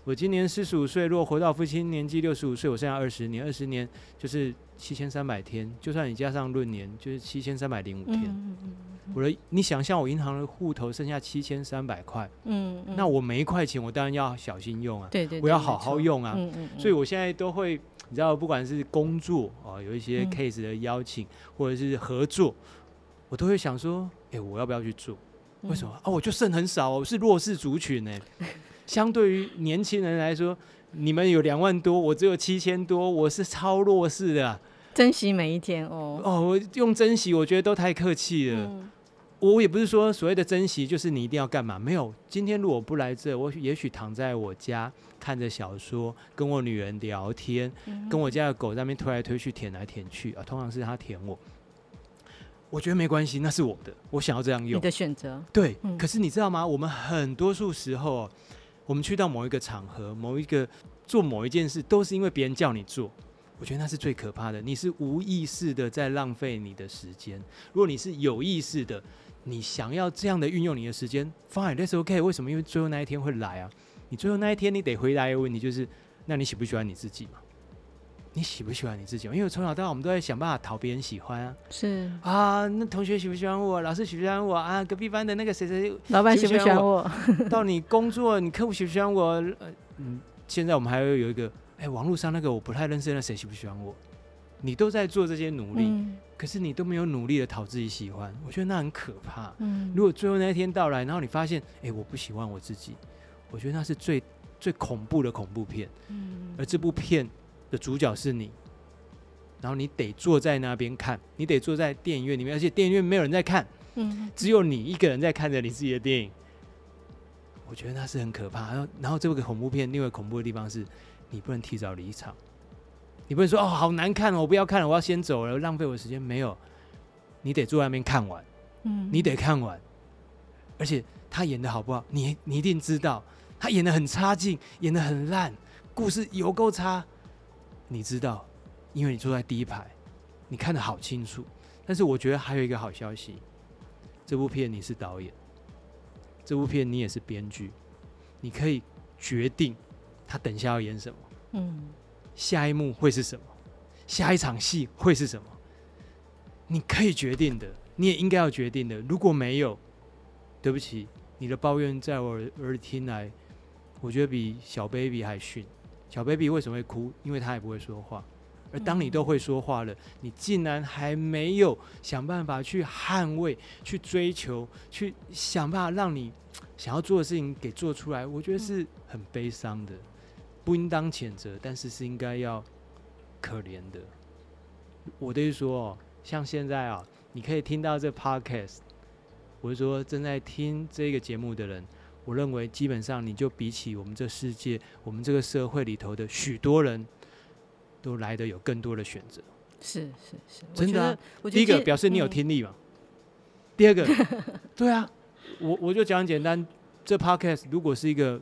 我今年四十五岁，如果活到父亲年纪六十五岁，我剩下二十年，二十年就是七千三百天。就算你加上闰年，就是七千三百零五天。嗯嗯嗯、我的，你想象我银行的户头剩下七千三百块，嗯嗯、那我每一块钱我当然要小心用啊，对我要好好用啊。嗯嗯嗯、所以我现在都会，你知道，不管是工作啊，有一些 case 的邀请，嗯、或者是合作，我都会想说，哎、欸，我要不要去做？为什么、嗯、啊？我就剩很少，我是弱势族群呢、欸。(laughs) 相对于年轻人来说，你们有两万多，我只有七千多，我是超弱势的、啊。珍惜每一天哦。哦，我用珍惜，我觉得都太客气了。嗯、我也不是说所谓的珍惜就是你一定要干嘛，没有。今天如果不来这，我也许躺在我家看着小说，跟我女人聊天，跟我家的狗在那边推来推去、舔来舔去啊，通常是它舔我。我觉得没关系，那是我的，我想要这样用。你的选择。对，嗯、可是你知道吗？我们很多数时候。我们去到某一个场合，某一个做某一件事，都是因为别人叫你做。我觉得那是最可怕的。你是无意识的在浪费你的时间。如果你是有意识的，你想要这样的运用你的时间，Fine，that's OK。为什么？因为最后那一天会来啊。你最后那一天，你得回答一个问题，就是：那你喜不喜欢你自己嘛？你喜不喜欢你自己？因为从小到大，我们都在想办法讨别人喜欢啊。是啊，那同学喜不喜欢我？老师喜不喜欢我啊？隔壁班的那个谁谁，老板喜不喜欢我？(laughs) 到你工作，你客户喜不喜欢我？呃嗯，现在我们还会有一个，哎、欸，网络上那个我不太认识的谁喜不喜欢我？你都在做这些努力，嗯、可是你都没有努力的讨自己喜欢。我觉得那很可怕。嗯，如果最后那一天到来，然后你发现，哎、欸，我不喜欢我自己，我觉得那是最最恐怖的恐怖片。嗯，而这部片。的主角是你，然后你得坐在那边看，你得坐在电影院里面，而且电影院没有人在看，嗯，只有你一个人在看着你自己的电影。我觉得那是很可怕。然后，然后这个恐怖片另外恐怖的地方是，你不能提早离场，你不会说哦，好难看哦，我不要看了，我要先走了，浪费我的时间。没有，你得坐在那边看完，嗯，你得看完。而且他演的好不好，你你一定知道，他演的很差劲，演的很烂，故事有够差。你知道，因为你坐在第一排，你看的好清楚。但是我觉得还有一个好消息，这部片你是导演，这部片你也是编剧，你可以决定他等下要演什么，嗯，下一幕会是什么，下一场戏会是什么，你可以决定的，你也应该要决定的。如果没有，对不起，你的抱怨在我耳里听来，我觉得比小 baby 还逊。小 baby 为什么会哭？因为他也不会说话。而当你都会说话了，你竟然还没有想办法去捍卫、去追求、去想办法让你想要做的事情给做出来，我觉得是很悲伤的，不应当谴责，但是是应该要可怜的。我的意思说哦，像现在啊，你可以听到这 podcast，我是说正在听这个节目的人。我认为，基本上你就比起我们这世界、我们这个社会里头的许多人，都来得有更多的选择。是是是，真的啊。第一个表示你有听力嘛？嗯、第二个，(laughs) 对啊，我我就讲简单，这 podcast 如果是一个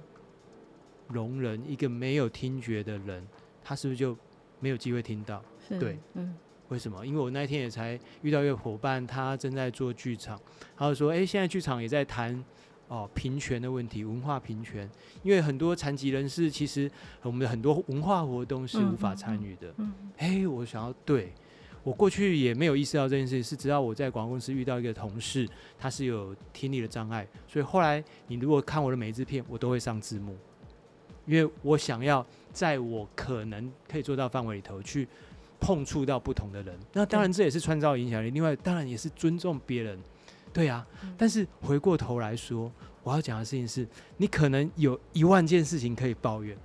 聋人，一个没有听觉的人，他是不是就没有机会听到？对，嗯，为什么？因为我那一天也才遇到一个伙伴，他正在做剧场，他就说：“哎，现在剧场也在谈。”哦，平权的问题，文化平权，因为很多残疾人士其实我们的很多文化活动是无法参与的。嗯，哎、嗯，我想要对我过去也没有意识到这件事，是直到我在广告公司遇到一个同事，他是有听力的障碍，所以后来你如果看我的每一支片，我都会上字幕，因为我想要在我可能可以做到范围里头去碰触到不同的人。那当然这也是创造影响力，另外当然也是尊重别人。对啊，但是回过头来说，我要讲的事情是，你可能有一万件事情可以抱怨，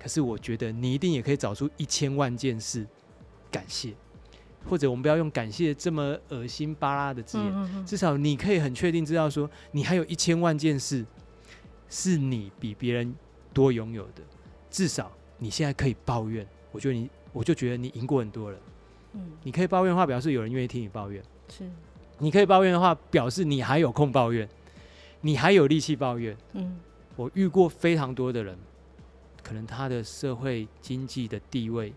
可是我觉得你一定也可以找出一千万件事感谢，或者我们不要用感谢这么恶心巴拉的字眼，至少你可以很确定知道说，你还有一千万件事是你比别人多拥有的，至少你现在可以抱怨，我觉得你，我就觉得你赢过很多人。嗯，你可以抱怨的话，表示有人愿意听你抱怨。是。你可以抱怨的话，表示你还有空抱怨，你还有力气抱怨。嗯，我遇过非常多的人，可能他的社会经济的地位，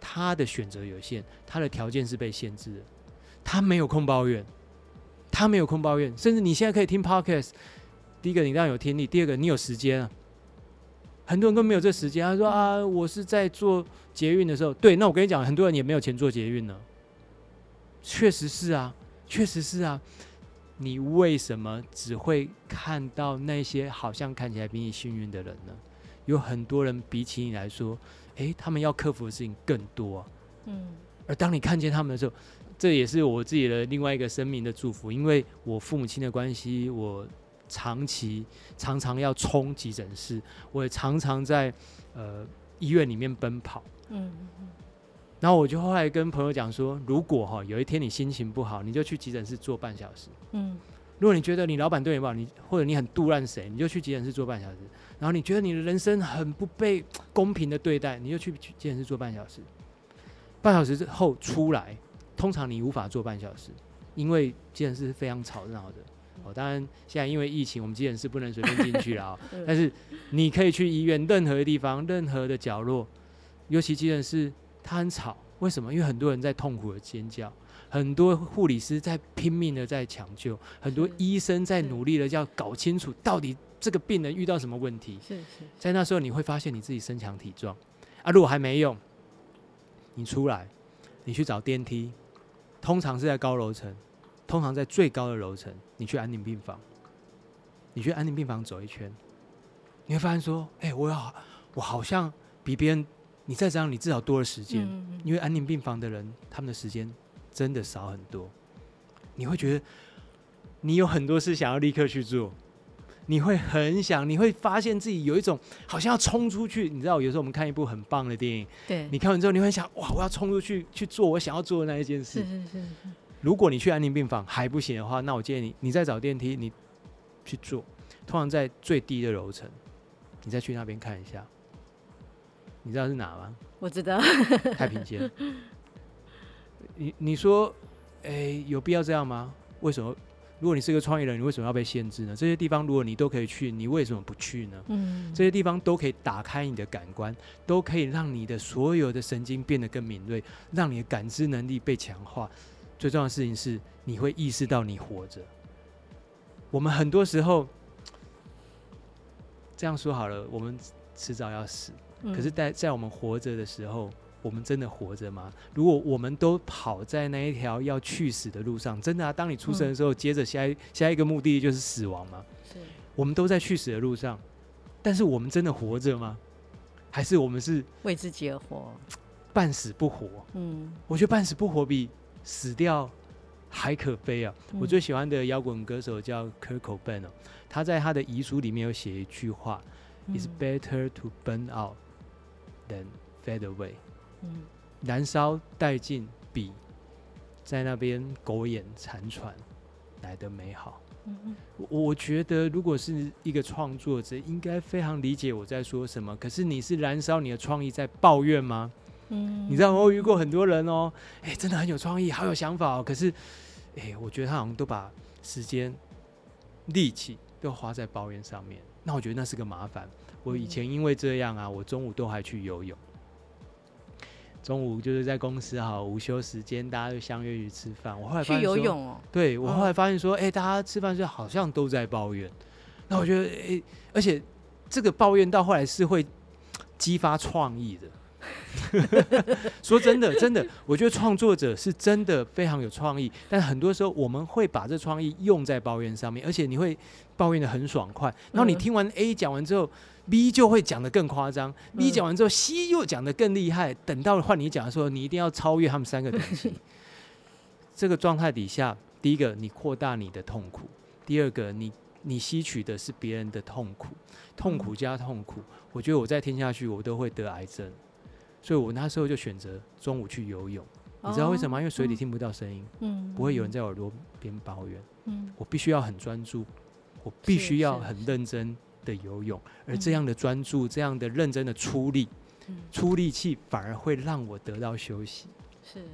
他的选择有限，他的条件是被限制的。他没有空抱怨，他没有空抱怨，甚至你现在可以听 podcast。第一个，你当然有听力；第二个，你有时间啊。很多人都没有这时间，他说啊，我是在做捷运的时候。对，那我跟你讲，很多人也没有钱做捷运呢。确实是啊，确实是啊。你为什么只会看到那些好像看起来比你幸运的人呢？有很多人比起你来说，诶，他们要克服的事情更多啊。嗯。而当你看见他们的时候，这也是我自己的另外一个生命的祝福，因为我父母亲的关系，我长期常常要冲急诊室，我也常常在呃医院里面奔跑。嗯。然后我就后来跟朋友讲说，如果哈有一天你心情不好，你就去急诊室坐半小时。嗯。如果你觉得你老板对你不好，你或者你很杜烂谁，你就去急诊室坐半小时。然后你觉得你的人生很不被公平的对待，你就去急诊室坐半小时。半小时之后出来，通常你无法坐半小时，因为急诊室是非常吵闹的。哦，当然现在因为疫情，我们急诊室不能随便进去了。(laughs) 但是你可以去医院任何的地方、任何的角落，尤其急诊室它很吵。为什么？因为很多人在痛苦的尖叫，很多护理师在拼命的在抢救，很多医生在努力的要搞清楚到底这个病人遇到什么问题。是是，在那时候你会发现你自己身强体壮啊。如果还没用，你出来，你去找电梯，通常是在高楼层，通常在最高的楼层。你去安宁病房，你去安宁病房走一圈，你会发现说，哎、欸，我要我好像比别人。你再这样，你至少多了时间，嗯嗯，因为安宁病房的人，他们的时间真的少很多。你会觉得你有很多事想要立刻去做，你会很想，你会发现自己有一种好像要冲出去。你知道，有时候我们看一部很棒的电影，对，你看完之后，你会想，哇，我要冲出去去做我想要做的那一件事。是是是是。如果你去安宁病房还不行的话，那我建议你，你再找电梯，你去做，通常在最低的楼层，你再去那边看一下。你知道是哪吗？我知道，太平间。你你说，哎、欸，有必要这样吗？为什么？如果你是个创业人，你为什么要被限制呢？这些地方如果你都可以去，你为什么不去呢？嗯，这些地方都可以打开你的感官，都可以让你的所有的神经变得更敏锐，让你的感知能力被强化。最重要的事情是，你会意识到你活着。我们很多时候这样说好了，我们迟早要死。可是，在在我们活着的时候，我们真的活着吗？如果我们都跑在那一条要去死的路上，真的啊，当你出生的时候，接着下一下一个目的地就是死亡吗？是。我们都在去死的路上，但是我们真的活着吗？还是我们是为自己而活，半死不活？嗯，我觉得半死不活比死掉还可悲啊！我最喜欢的摇滚歌手叫 Kurt Cobain，他在他的遗书里面有写一句话：“It's better to burn out。” than fade away，嗯，燃烧殆尽比在那边苟延残喘来的美好。嗯嗯，我觉得如果是一个创作者，应该非常理解我在说什么。可是你是燃烧你的创意在抱怨吗？嗯，你知道我遇过很多人哦，哎、欸，真的很有创意，好有想法哦。可是，哎、欸，我觉得他好像都把时间、力气都花在抱怨上面。那我觉得那是个麻烦。我以前因为这样啊，我中午都还去游泳。中午就是在公司哈，午休时间大家就相约去吃饭。我后来发现去游泳哦。对，我后来发现说，哎、欸，大家吃饭时好像都在抱怨。那我觉得，哎、欸，而且这个抱怨到后来是会激发创意的。(laughs) 说真的，真的，我觉得创作者是真的非常有创意，但很多时候我们会把这创意用在抱怨上面，而且你会抱怨的很爽快。然后你听完 A 讲完之后，B 就会讲的更夸张，B 讲完之后，C 又讲的更厉害。等到换你讲的时候，你一定要超越他们三个等级。(laughs) 这个状态底下，第一个你扩大你的痛苦，第二个你你吸取的是别人的痛苦，痛苦加痛苦，我觉得我再听下去，我都会得癌症。所以我那时候就选择中午去游泳，哦、你知道为什么吗？因为水里听不到声音，嗯，不会有人在耳朵边抱怨，嗯，我必须要很专注，我必须要很认真的游泳，而这样的专注、这样的认真的出力，嗯、出力气反而会让我得到休息，是，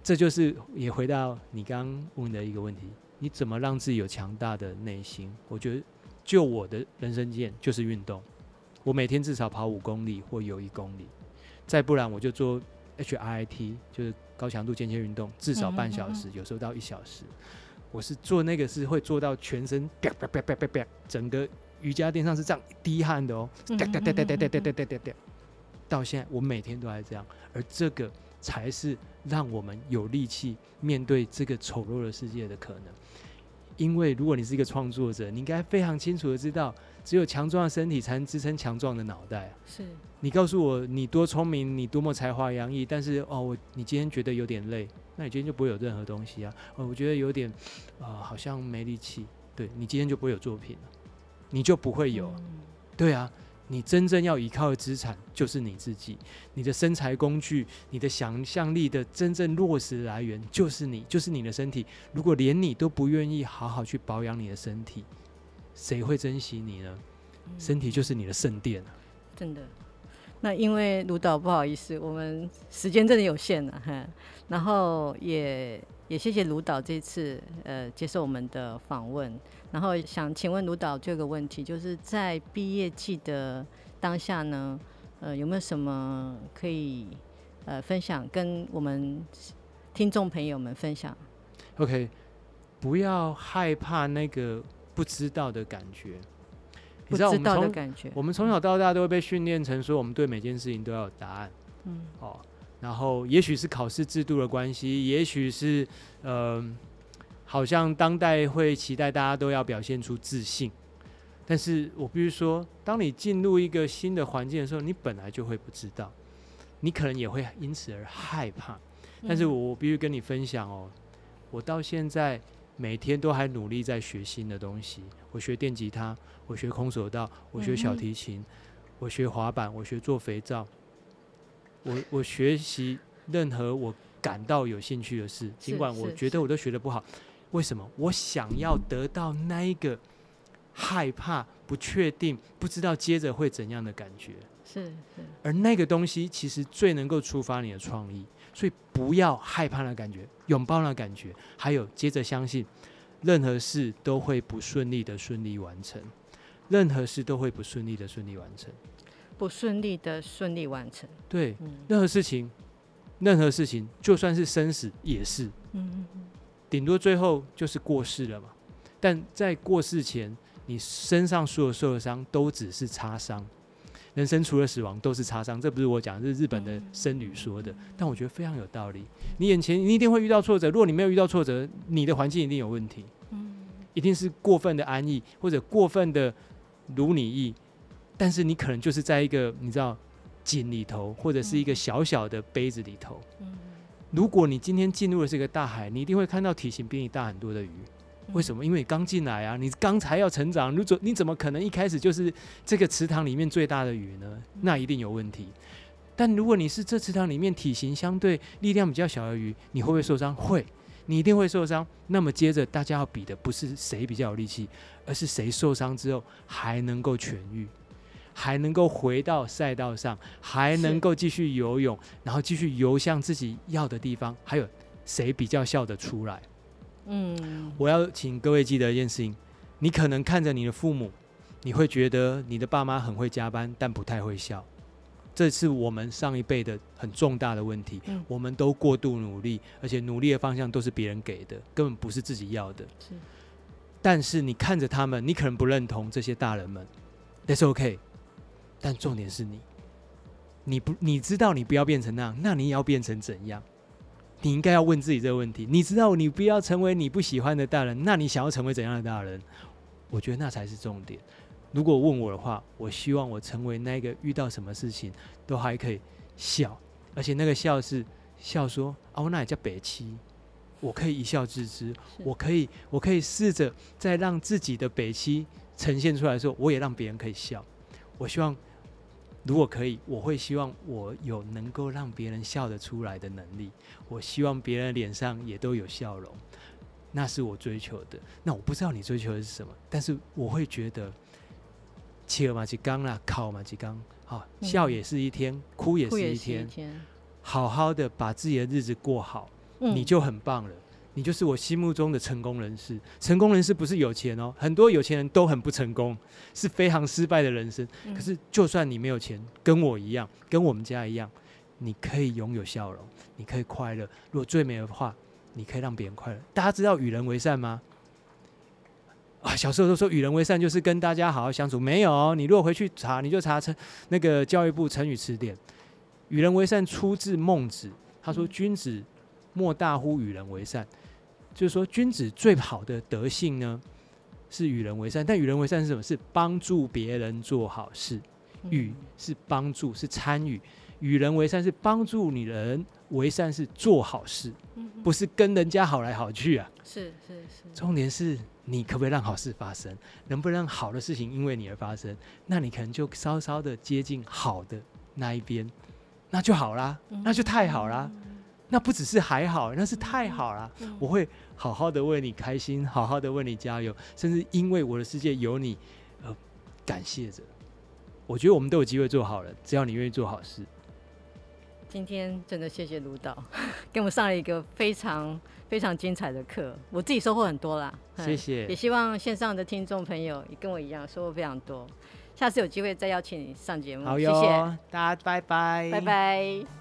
这就是也回到你刚刚问的一个问题，你怎么让自己有强大的内心？我觉得，就我的人生经验就是运动，我每天至少跑五公里或游一公里。再不然我就做 HIIT，就是高强度间歇运动，至少半小时，有时候到一小时。我是做那个是会做到全身啪啪啪啪啪啪，整个瑜伽垫上是这样滴汗的哦，哒哒哒哒哒哒哒哒哒哒。到现在我每天都还这样，而这个才是让我们有力气面对这个丑陋的世界的可能。因为如果你是一个创作者，你应该非常清楚的知道，只有强壮的身体才能支撑强壮的脑袋。是你告诉我你多聪明，你多么才华洋溢，但是哦，我你今天觉得有点累。那你今天就不会有任何东西啊！哦，我觉得有点，啊、呃，好像没力气。对，你今天就不会有作品了，你就不会有。嗯、对啊，你真正要依靠的资产就是你自己，你的身材工具，你的想象力的真正落实来源就是你，就是你的身体。如果连你都不愿意好好去保养你的身体，谁会珍惜你呢？嗯、身体就是你的圣殿啊！真的。那因为卢导不好意思，我们时间真的有限了哈。然后也也谢谢卢导这次呃接受我们的访问。然后想请问卢导这个问题，就是在毕业季的当下呢，呃有没有什么可以呃分享跟我们听众朋友们分享？OK，不要害怕那个不知道的感觉。你知道我们从我们从小到大都会被训练成说，我们对每件事情都要有答案。嗯，哦，然后也许是考试制度的关系，也许是呃，好像当代会期待大家都要表现出自信。但是我必须说，当你进入一个新的环境的时候，你本来就会不知道，你可能也会因此而害怕。但是我必须跟你分享哦，我到现在。每天都还努力在学新的东西。我学电吉他，我学空手道，我学小提琴，嗯、我学滑板，我学做肥皂。我我学习任何我感到有兴趣的事，尽管我觉得我都学的不好。为什么？我想要得到那一个害怕、不确定、不知道接着会怎样的感觉。是是。而那个东西其实最能够触发你的创意。所以不要害怕那感觉，拥抱那感觉，还有接着相信，任何事都会不顺利的顺利完成，任何事都会不顺利的顺利完成，不顺利的顺利完成。对，嗯、任何事情，任何事情，就算是生死也是，嗯嗯嗯，顶多最后就是过世了嘛。但在过世前，你身上所有受的伤都只是擦伤。人生除了死亡都是擦伤，这不是我讲，这是日本的僧侣说的，但我觉得非常有道理。你眼前你一定会遇到挫折，如果你没有遇到挫折，你的环境一定有问题，一定是过分的安逸或者过分的如你意，但是你可能就是在一个你知道井里头，或者是一个小小的杯子里头。如果你今天进入了这个大海，你一定会看到体型比你大很多的鱼。为什么？因为你刚进来啊，你刚才要成长，你怎你怎么可能一开始就是这个池塘里面最大的鱼呢？那一定有问题。但如果你是这池塘里面体型相对力量比较小的鱼，你会不会受伤？会，你一定会受伤。那么接着大家要比的不是谁比较有力气，而是谁受伤之后还能够痊愈，还能够回到赛道上，还能够继续游泳，然后继续游向自己要的地方。还有谁比较笑得出来？嗯，我要请各位记得一件事情，你可能看着你的父母，你会觉得你的爸妈很会加班，但不太会笑。这是我们上一辈的很重大的问题。嗯，我们都过度努力，而且努力的方向都是别人给的，根本不是自己要的。是。但是你看着他们，你可能不认同这些大人们，That's OK。但重点是你，你不，你知道你不要变成那样，那你也要变成怎样？你应该要问自己这个问题。你知道你不要成为你不喜欢的大人，那你想要成为怎样的大人？我觉得那才是重点。如果问我的话，我希望我成为那个遇到什么事情都还可以笑，而且那个笑是笑说啊，我那也叫北七，我可以一笑置之。我可以，我可以试着在让自己的北七呈现出来的时候，我也让别人可以笑。我希望。如果可以，我会希望我有能够让别人笑得出来的能力。我希望别人脸上也都有笑容，那是我追求的。那我不知道你追求的是什么，但是我会觉得，切嘛，几刚啦，考嘛，几刚，好，笑也是一天，嗯、哭也是一天，一天好好的把自己的日子过好，嗯、你就很棒了。你就是我心目中的成功人士。成功人士不是有钱哦，很多有钱人都很不成功，是非常失败的人生。可是，就算你没有钱，跟我一样，跟我们家一样，你可以拥有笑容，你可以快乐。如果最美的话，你可以让别人快乐。大家知道与人为善吗？啊，小时候都说与人为善就是跟大家好好相处。没有，你如果回去查，你就查成那个教育部成语词典。与人为善出自孟子，他说：“君子莫大乎与人为善。”就是说，君子最好的德性呢，是与人为善。但与人为善是什么？是帮助别人做好事。与是帮助，是参与。与人为善是帮助你人为善，是做好事，不是跟人家好来好去啊。是是是。重点是。你可不可以让好事发生？能不能让好的事情因为你而发生？那你可能就稍稍的接近好的那一边，那就好啦，那就太好啦。那不只是还好，那是太好了。我会好好的为你开心，好好的为你加油，甚至因为我的世界有你，呃，感谢着。我觉得我们都有机会做好了，只要你愿意做好事。今天真的谢谢卢导，(laughs) 给我们上了一个非常非常精彩的课，我自己收获很多啦。谢谢，也希望线上的听众朋友也跟我一样收获非常多。下次有机会再邀请你上节目。好哟，谢谢大家，拜拜，拜拜。